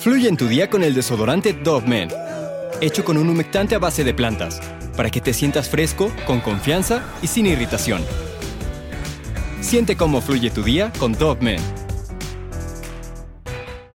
Fluye en tu día con el desodorante Dove Men, hecho con un humectante a base de plantas, para que te sientas fresco, con confianza y sin irritación. Siente cómo fluye tu día con Dove Men.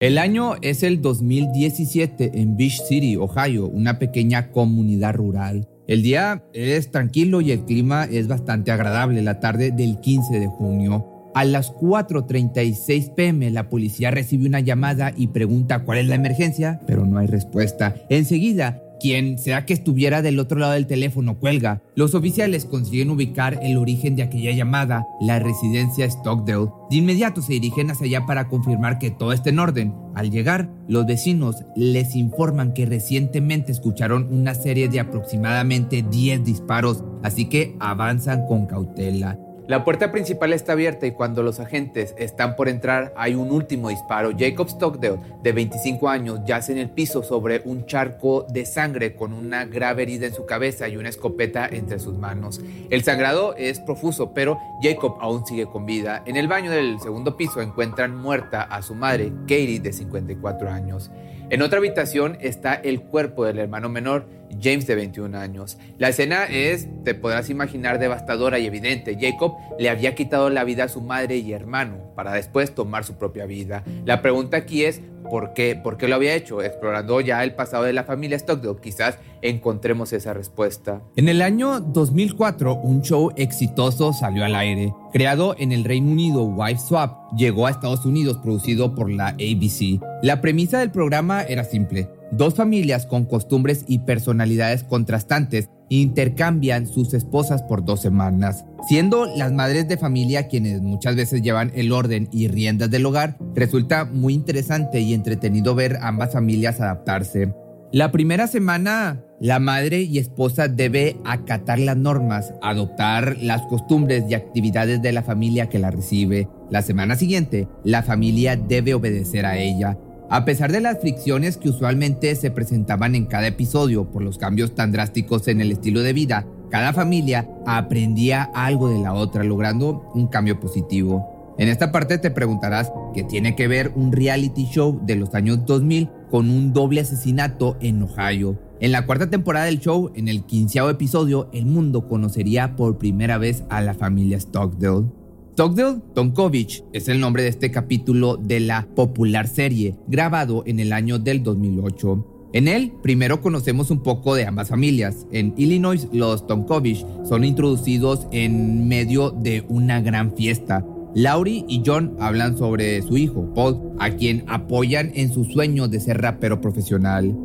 El año es el 2017 en Beach City, Ohio, una pequeña comunidad rural. El día es tranquilo y el clima es bastante agradable la tarde del 15 de junio. A las 4.36 pm la policía recibe una llamada y pregunta cuál es la emergencia, pero no hay respuesta. Enseguida, quien sea que estuviera del otro lado del teléfono cuelga. Los oficiales consiguen ubicar el origen de aquella llamada, la residencia Stockdale. De inmediato se dirigen hacia allá para confirmar que todo está en orden. Al llegar, los vecinos les informan que recientemente escucharon una serie de aproximadamente 10 disparos, así que avanzan con cautela. La puerta principal está abierta y cuando los agentes están por entrar hay un último disparo. Jacob Stockdale, de 25 años, yace en el piso sobre un charco de sangre con una grave herida en su cabeza y una escopeta entre sus manos. El sangrado es profuso, pero Jacob aún sigue con vida. En el baño del segundo piso encuentran muerta a su madre, Katie, de 54 años. En otra habitación está el cuerpo del hermano menor, James de 21 años. La escena es, te podrás imaginar, devastadora y evidente. Jacob le había quitado la vida a su madre y hermano para después tomar su propia vida. La pregunta aquí es, ¿por qué? ¿Por qué lo había hecho? Explorando ya el pasado de la familia Stockdale, quizás encontremos esa respuesta. En el año 2004, un show exitoso salió al aire. Creado en el Reino Unido, Wife Swap llegó a Estados Unidos producido por la ABC. La premisa del programa era simple. Dos familias con costumbres y personalidades contrastantes intercambian sus esposas por dos semanas. Siendo las madres de familia quienes muchas veces llevan el orden y riendas del hogar, resulta muy interesante y entretenido ver ambas familias adaptarse. La primera semana, la madre y esposa debe acatar las normas, adoptar las costumbres y actividades de la familia que la recibe. La semana siguiente, la familia debe obedecer a ella. A pesar de las fricciones que usualmente se presentaban en cada episodio por los cambios tan drásticos en el estilo de vida, cada familia aprendía algo de la otra, logrando un cambio positivo. En esta parte te preguntarás qué tiene que ver un reality show de los años 2000 con un doble asesinato en Ohio. En la cuarta temporada del show, en el quinceavo episodio, el mundo conocería por primera vez a la familia Stockdale. Stockdale Tonkovich es el nombre de este capítulo de la popular serie, grabado en el año del 2008. En él, primero conocemos un poco de ambas familias. En Illinois, los Tonkovich son introducidos en medio de una gran fiesta. Laurie y John hablan sobre su hijo, Paul, a quien apoyan en su sueño de ser rapero profesional.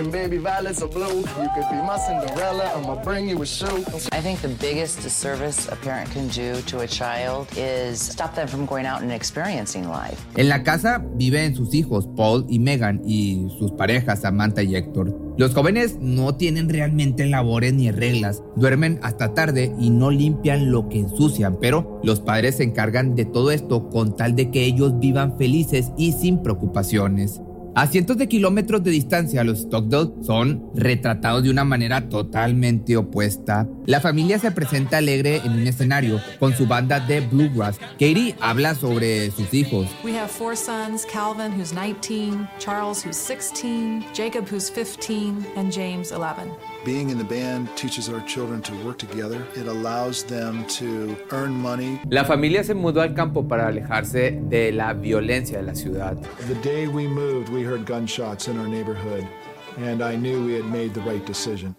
And baby violets are blue. You could be my Cinderella, I'ma bring you a shoe. I think the biggest disservice a parent can do to a child is stop them from going out and experiencing life. En la casa viven sus hijos, Paul y Megan, y sus parejas, Samantha y Héctor. Los jóvenes no tienen realmente labores ni reglas, duermen hasta tarde y no limpian lo que ensucian, pero los padres se encargan de todo esto con tal de que ellos vivan felices y sin preocupaciones. A cientos de kilómetros de distancia, los Stockdale son retratados de una manera totalmente opuesta. La familia se presenta alegre en un escenario con su banda de bluegrass. Katie habla sobre sus hijos. We have four sons, Calvin who's 19, Charles who's 16, Jacob who's 15 and James 11. Being in the band teaches our children to work together. It allows them to earn money. La familia se mudó al campo para alejarse de la violencia de la ciudad. The day we moved, we heard gunshots in our neighborhood, and I knew we had made the right decision.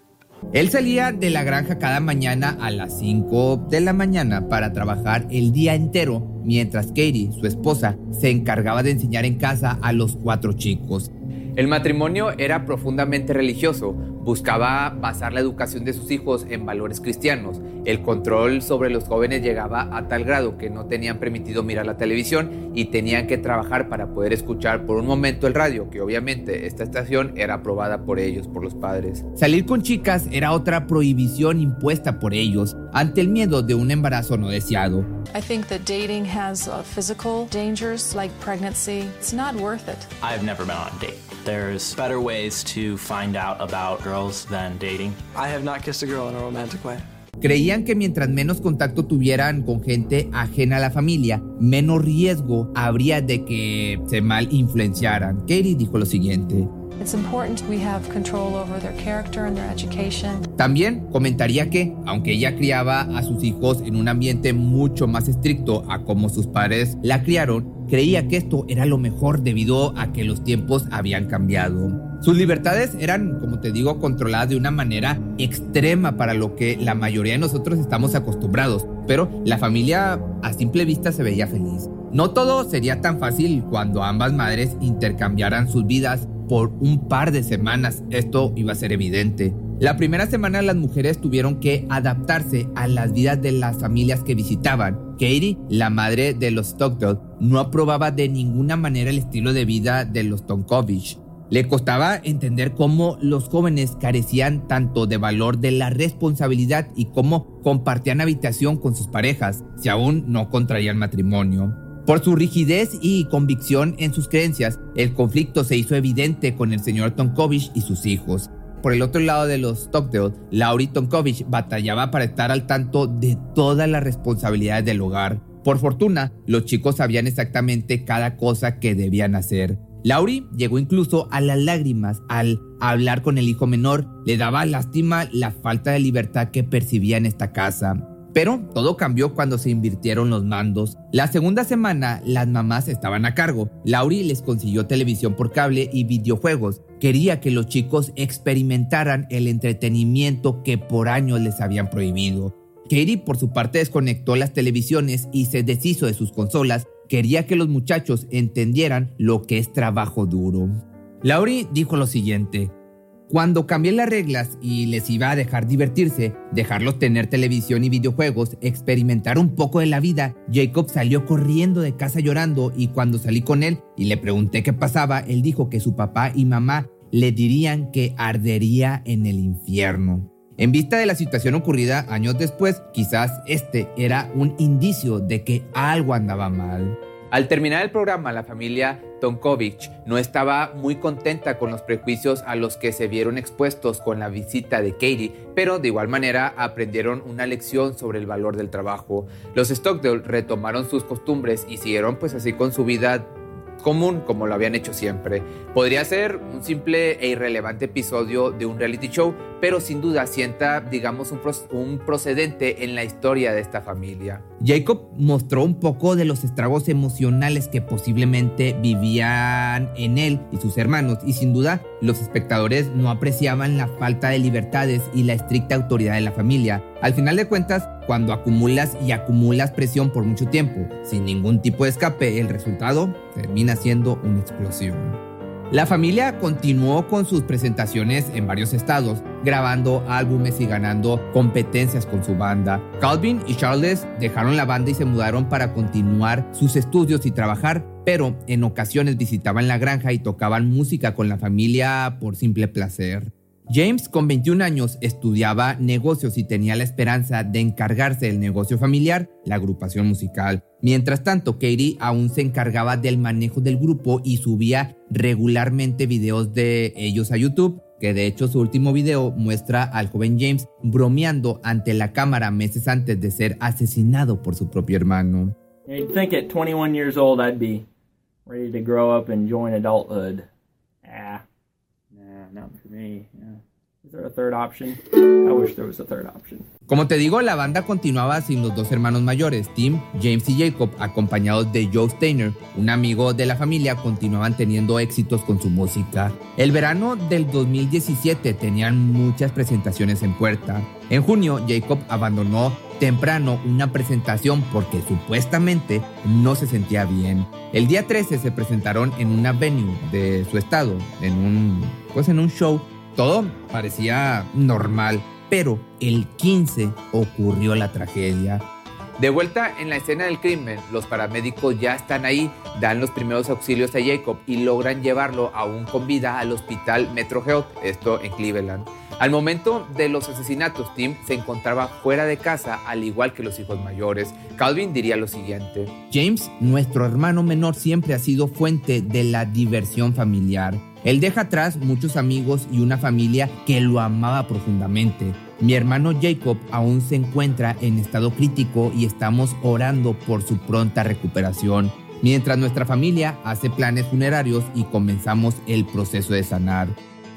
Él salía de la granja cada mañana a las 5 de la mañana para trabajar el día entero, mientras Katie, su esposa, se encargaba de enseñar en casa a los cuatro chicos. El matrimonio era profundamente religioso, buscaba basar la educación de sus hijos en valores cristianos. El control sobre los jóvenes llegaba a tal grado que no tenían permitido mirar la televisión y tenían que trabajar para poder escuchar por un momento el radio, que obviamente esta estación era aprobada por ellos, por los padres. Salir con chicas era otra prohibición impuesta por ellos ante el miedo de un embarazo no deseado. I think that dating has physical dangers like pregnancy. It's not worth it. I've never been on a date. There's better ways to find out about girls than dating. I have not kissed a girl in a romantic way. Creían que mientras menos contacto tuvieran con gente ajena a la familia, menos riesgo habría de que se mal influenciaran. Katie dijo lo siguiente. También comentaría que, aunque ella criaba a sus hijos en un ambiente mucho más estricto a como sus padres la criaron, creía que esto era lo mejor debido a que los tiempos habían cambiado. Sus libertades eran, como te digo, controladas de una manera extrema para lo que la mayoría de nosotros estamos acostumbrados, pero la familia a simple vista se veía feliz. No todo sería tan fácil cuando ambas madres intercambiaran sus vidas por un par de semanas. Esto iba a ser evidente. La primera semana las mujeres tuvieron que adaptarse a las vidas de las familias que visitaban. Katie, la madre de los Stockdale, no aprobaba de ninguna manera el estilo de vida de los Tonkovich. Le costaba entender cómo los jóvenes carecían tanto de valor de la responsabilidad y cómo compartían habitación con sus parejas si aún no contraían matrimonio. Por su rigidez y convicción en sus creencias, el conflicto se hizo evidente con el señor Tonkovich y sus hijos. Por el otro lado de los Stockdale, Laurie Tonkovich batallaba para estar al tanto de todas las responsabilidades del hogar. Por fortuna, los chicos sabían exactamente cada cosa que debían hacer. Laurie llegó incluso a las lágrimas al hablar con el hijo menor. Le daba lástima la falta de libertad que percibía en esta casa. Pero todo cambió cuando se invirtieron los mandos. La segunda semana las mamás estaban a cargo. Laurie les consiguió televisión por cable y videojuegos. Quería que los chicos experimentaran el entretenimiento que por años les habían prohibido. Katie por su parte desconectó las televisiones y se deshizo de sus consolas. Quería que los muchachos entendieran lo que es trabajo duro. Laurie dijo lo siguiente, cuando cambié las reglas y les iba a dejar divertirse, dejarlos tener televisión y videojuegos, experimentar un poco de la vida, Jacob salió corriendo de casa llorando y cuando salí con él y le pregunté qué pasaba, él dijo que su papá y mamá le dirían que ardería en el infierno. En vista de la situación ocurrida años después, quizás este era un indicio de que algo andaba mal. Al terminar el programa, la familia Tonkovich no estaba muy contenta con los prejuicios a los que se vieron expuestos con la visita de Katie, pero de igual manera aprendieron una lección sobre el valor del trabajo. Los Stockdale retomaron sus costumbres y siguieron pues así con su vida común como lo habían hecho siempre. Podría ser un simple e irrelevante episodio de un reality show, pero sin duda sienta, digamos, un, procedente en la historia de esta familia. Jacob mostró un poco de los estragos emocionales que posiblemente vivían en él y sus hermanos, y sin duda los espectadores no apreciaban la falta de libertades y la estricta autoridad de la familia. Al final de cuentas, cuando acumulas y acumulas presión por mucho tiempo, sin ningún tipo de escape, el resultado termina siendo una explosión. La familia continuó con sus presentaciones en varios estados, grabando álbumes y ganando competencias con su banda. Calvin y Charles dejaron la banda y se mudaron para continuar sus estudios y trabajar, pero en ocasiones visitaban la granja y tocaban música con la familia por simple placer. James, con 21 años, estudiaba negocios y tenía la esperanza de encargarse del negocio familiar, la agrupación musical. Mientras tanto, Katie aún se encargaba del manejo del grupo y subía regularmente videos de ellos a YouTube, que de hecho su último video muestra al joven James bromeando ante la cámara meses antes de ser asesinado por su propio hermano. You'd think at 21 years old I'd be ready to grow up and join adulthood. Ah. Como te digo, la banda continuaba sin los dos hermanos mayores, Tim, James y Jacob, acompañados de Joe Steiner, un amigo de la familia, continuaban teniendo éxitos con su música. El verano del 2017 tenían muchas presentaciones en puerta. En junio, Jacob abandonó temprano una presentación porque supuestamente no se sentía bien. El día 13 se presentaron en una venue de su estado, en un pues en un show todo parecía normal, pero el 15 ocurrió la tragedia. De vuelta en la escena del crimen, los paramédicos ya están ahí, dan los primeros auxilios a Jacob y logran llevarlo aún con vida al hospital Metro Health, esto en Cleveland. Al momento de los asesinatos, Tim se encontraba fuera de casa, al igual que los hijos mayores. Calvin diría lo siguiente. James, nuestro hermano menor, siempre ha sido fuente de la diversión familiar. Él deja atrás muchos amigos y una familia que lo amaba profundamente. Mi hermano Jacob aún se encuentra en estado crítico y estamos orando por su pronta recuperación, mientras nuestra familia hace planes funerarios y comenzamos el proceso de sanar.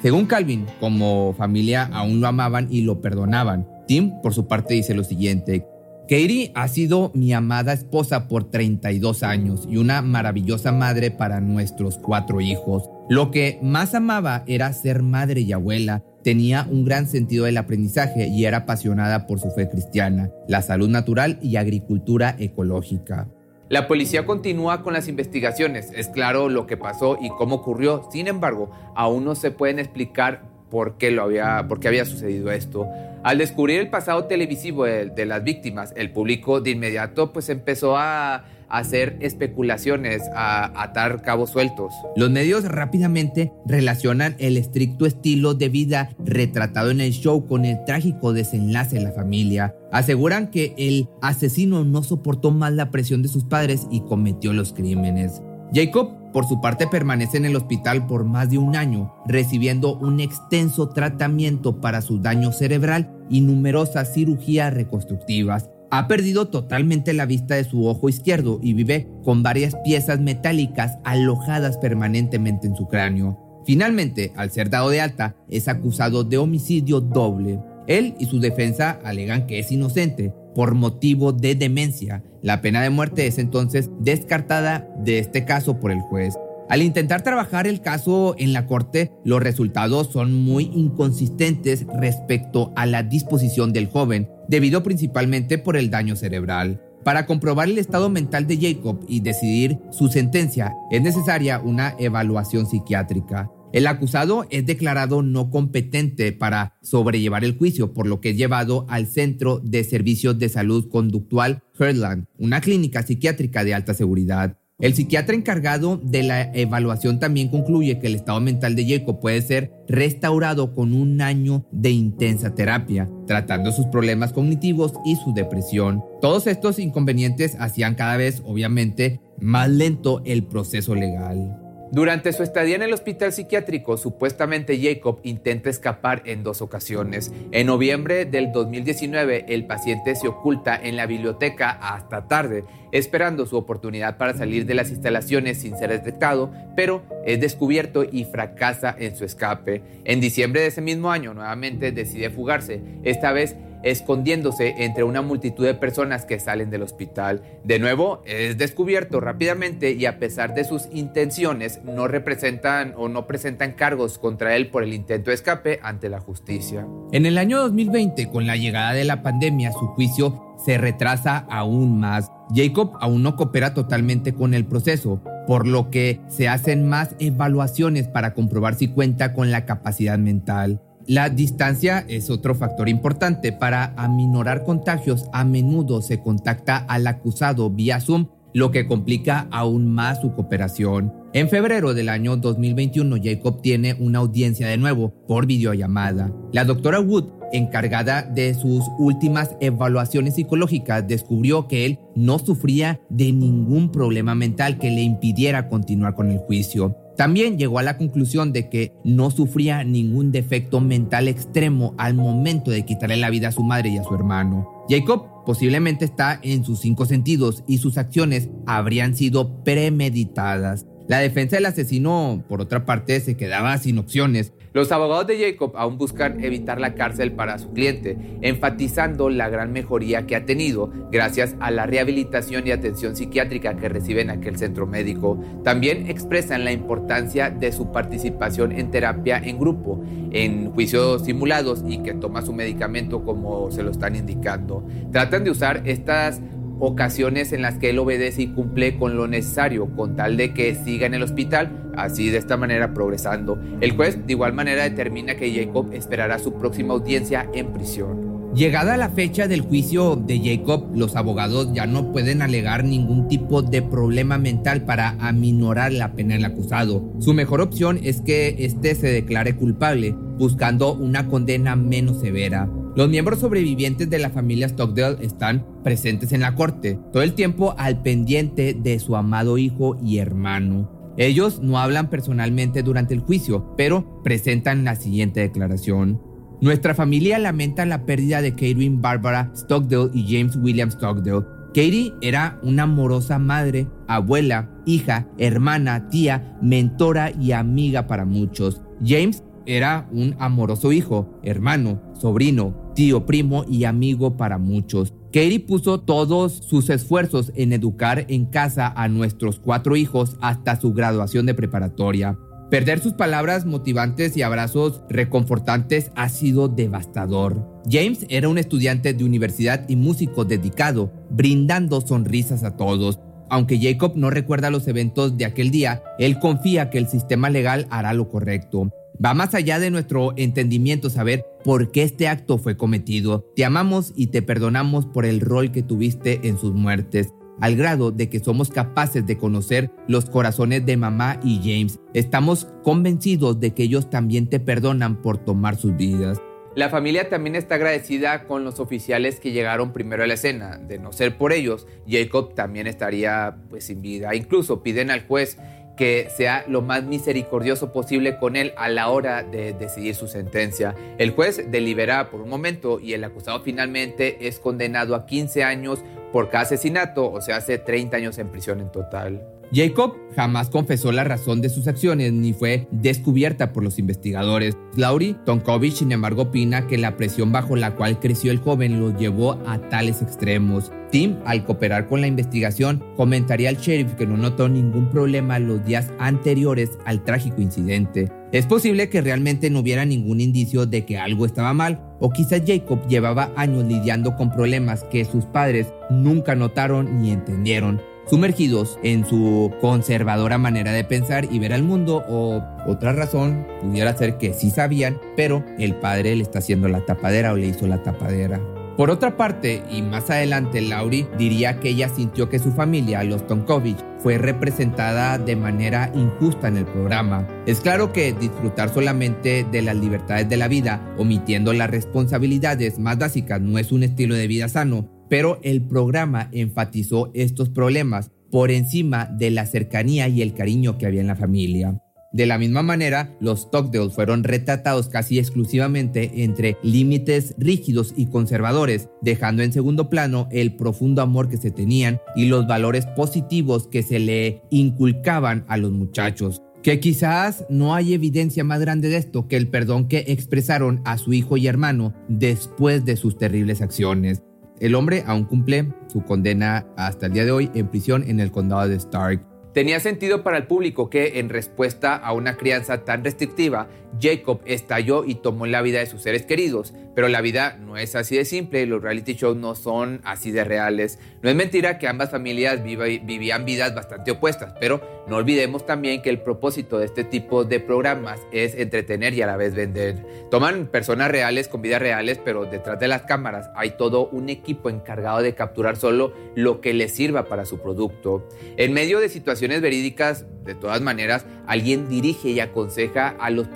Según Calvin, como familia aún lo amaban y lo perdonaban. Tim, por su parte, dice lo siguiente. Katie ha sido mi amada esposa por 32 años y una maravillosa madre para nuestros cuatro hijos. Lo que más amaba era ser madre y abuela, tenía un gran sentido del aprendizaje y era apasionada por su fe cristiana, la salud natural y agricultura ecológica. La policía continúa con las investigaciones, es claro lo que pasó y cómo ocurrió, sin embargo, aún no se pueden explicar por qué, lo había, por qué había sucedido esto. Al descubrir el pasado televisivo de, las víctimas, el público de inmediato pues empezó a hacer especulaciones, a atar cabos sueltos. Los medios rápidamente relacionan el estricto estilo de vida retratado en el show con el trágico desenlace de la familia. Aseguran que el asesino no soportó más la presión de sus padres y cometió los crímenes. Jacob por su parte permanece en el hospital por más de un año, recibiendo un extenso tratamiento para su daño cerebral y numerosas cirugías reconstructivas. Ha perdido totalmente la vista de su ojo izquierdo y vive con varias piezas metálicas alojadas permanentemente en su cráneo. Finalmente, al ser dado de alta, es acusado de homicidio doble. Él y su defensa alegan que es inocente por motivo de demencia. La pena de muerte es entonces descartada de este caso por el juez. Al intentar trabajar el caso en la corte, los resultados son muy inconsistentes respecto a la disposición del joven, debido principalmente por el daño cerebral. Para comprobar el estado mental de Jacob y decidir su sentencia, es necesaria una evaluación psiquiátrica. El acusado es declarado no competente para sobrellevar el juicio, por lo que es llevado al Centro de Servicios de Salud Conductual Heartland, una clínica psiquiátrica de alta seguridad. El psiquiatra encargado de la evaluación también concluye que el estado mental de Jacob puede ser restaurado con un año de intensa terapia, tratando sus problemas cognitivos y su depresión. Todos estos inconvenientes hacían cada vez, obviamente, más lento el proceso legal. Durante su estadía en el hospital psiquiátrico, supuestamente Jacob intenta escapar en dos ocasiones. En noviembre del 2019, el paciente se oculta en la biblioteca hasta tarde, esperando su oportunidad para salir de las instalaciones sin ser detectado, pero es descubierto y fracasa en su escape. En diciembre de ese mismo año, nuevamente decide fugarse, esta vez escondiéndose entre una multitud de personas que salen del hospital. De nuevo, es descubierto rápidamente y a pesar de sus intenciones, no representan o no presentan cargos contra él por el intento de escape ante la justicia. En el año 2020, con la llegada de la pandemia, su juicio se retrasa aún más. Jacob aún no coopera totalmente con el proceso, por lo que se hacen más evaluaciones para comprobar si cuenta con la capacidad mental. La distancia es otro factor importante. Para aminorar contagios, a menudo se contacta al acusado vía Zoom, lo que complica aún más su cooperación. En febrero del año 2021, Jacob tiene una audiencia de nuevo por videollamada. La doctora Wood, encargada de sus últimas evaluaciones psicológicas, descubrió que él no sufría de ningún problema mental que le impidiera continuar con el juicio. También llegó a la conclusión de que no sufría ningún defecto mental extremo al momento de quitarle la vida a su madre y a su hermano. Jacob posiblemente está en sus cinco sentidos y sus acciones habrían sido premeditadas. La defensa del asesino, por otra parte, se quedaba sin opciones. Los abogados de Jacob aún buscan evitar la cárcel para su cliente, enfatizando la gran mejoría que ha tenido gracias a la rehabilitación y atención psiquiátrica que recibe en aquel centro médico. También expresan la importancia de su participación en terapia en grupo, en juicios simulados y que toma su medicamento como se lo están indicando. Tratan de usar estas ocasiones en las que él obedece y cumple con lo necesario con tal de que siga en el hospital, así de esta manera progresando. El juez de igual manera determina que Jacob esperará su próxima audiencia en prisión. Llegada la fecha del juicio de Jacob, los abogados ya no pueden alegar ningún tipo de problema mental para aminorar la pena del acusado. Su mejor opción es que éste se declare culpable, buscando una condena menos severa. Los miembros sobrevivientes de la familia Stockdale están presentes en la corte, todo el tiempo al pendiente de su amado hijo y hermano. Ellos no hablan personalmente durante el juicio, pero presentan la siguiente declaración. Nuestra familia lamenta la pérdida de Catherine Barbara Stockdale y James William Stockdale. Katie era una amorosa madre, abuela, hija, hermana, tía, mentora y amiga para muchos. James era un amoroso hijo, hermano, sobrino, tío, primo y amigo para muchos. Katie puso todos sus esfuerzos en educar en casa a nuestros cuatro hijos hasta su graduación de preparatoria. Perder sus palabras motivantes y abrazos reconfortantes ha sido devastador. James era un estudiante de universidad y músico dedicado, brindando sonrisas a todos. Aunque Jacob no recuerda los eventos de aquel día, él confía que el sistema legal hará lo correcto. Va más allá de nuestro entendimiento saber por qué este acto fue cometido. Te amamos y te perdonamos por el rol que tuviste en sus muertes al grado de que somos capaces de conocer los corazones de mamá y James. Estamos convencidos de que ellos también te perdonan por tomar sus vidas. La familia también está agradecida con los oficiales que llegaron primero a la escena. De no ser por ellos, Jacob también estaría pues sin vida. Incluso piden al juez que sea lo más misericordioso posible con él a la hora de decidir su sentencia. El juez delibera por un momento y el acusado finalmente es condenado a 15 años por cada asesinato, o sea, hace 30 años en prisión en total. Jacob jamás confesó la razón de sus acciones ni fue descubierta por los investigadores. Laurie Tonkovich, sin embargo, opina que la presión bajo la cual creció el joven lo llevó a tales extremos. Tim, al cooperar con la investigación, comentaría al sheriff que no notó ningún problema los días anteriores al trágico incidente. Es posible que realmente no hubiera ningún indicio de que algo estaba mal, o quizás Jacob llevaba años lidiando con problemas que sus padres nunca notaron ni entendieron sumergidos en su conservadora manera de pensar y ver al mundo o otra razón pudiera ser que sí sabían, pero el padre le está haciendo la tapadera o le hizo la tapadera. Por otra parte, y más adelante, Laurie diría que ella sintió que su familia, los Tonkovich, fue representada de manera injusta en el programa. Es claro que disfrutar solamente de las libertades de la vida, omitiendo las responsabilidades más básicas, no es un estilo de vida sano, pero el programa enfatizó estos problemas por encima de la cercanía y el cariño que había en la familia. De la misma manera, los Stockdale fueron retratados casi exclusivamente entre límites rígidos y conservadores, dejando en segundo plano el profundo amor que se tenían y los valores positivos que se le inculcaban a los muchachos. Que quizás no hay evidencia más grande de esto que el perdón que expresaron a su hijo y hermano después de sus terribles acciones. El hombre aún cumple su condena hasta el día de hoy en prisión en el condado de Stark. Tenía sentido para el público que, en respuesta a una crianza tan restrictiva, Jacob estalló y tomó la vida de sus seres queridos. Pero la vida no es así de simple, los reality shows no son así de reales. No es mentira que ambas familias vivían vidas bastante opuestas, pero no olvidemos también que el propósito de este tipo de programas es entretener y a la vez vender. Toman personas reales con vidas reales, pero detrás de las cámaras hay todo un equipo encargado de capturar solo lo que les sirva para su producto. En medio de situaciones verídicas, de todas maneras, alguien dirige y aconseja a los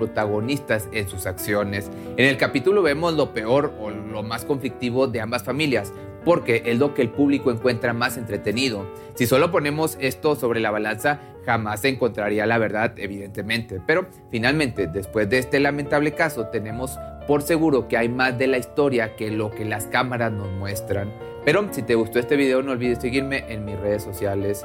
en sus acciones. En el capítulo vemos lo peor o lo más conflictivo de ambas familias, porque es lo que el público encuentra más entretenido. Si solo ponemos esto sobre la balanza, jamás se encontraría la verdad, evidentemente. Pero finalmente, después de este lamentable caso, tenemos por seguro que hay más de la historia que lo que las cámaras nos muestran. Pero si te gustó este video, no olvides seguirme en mis redes sociales.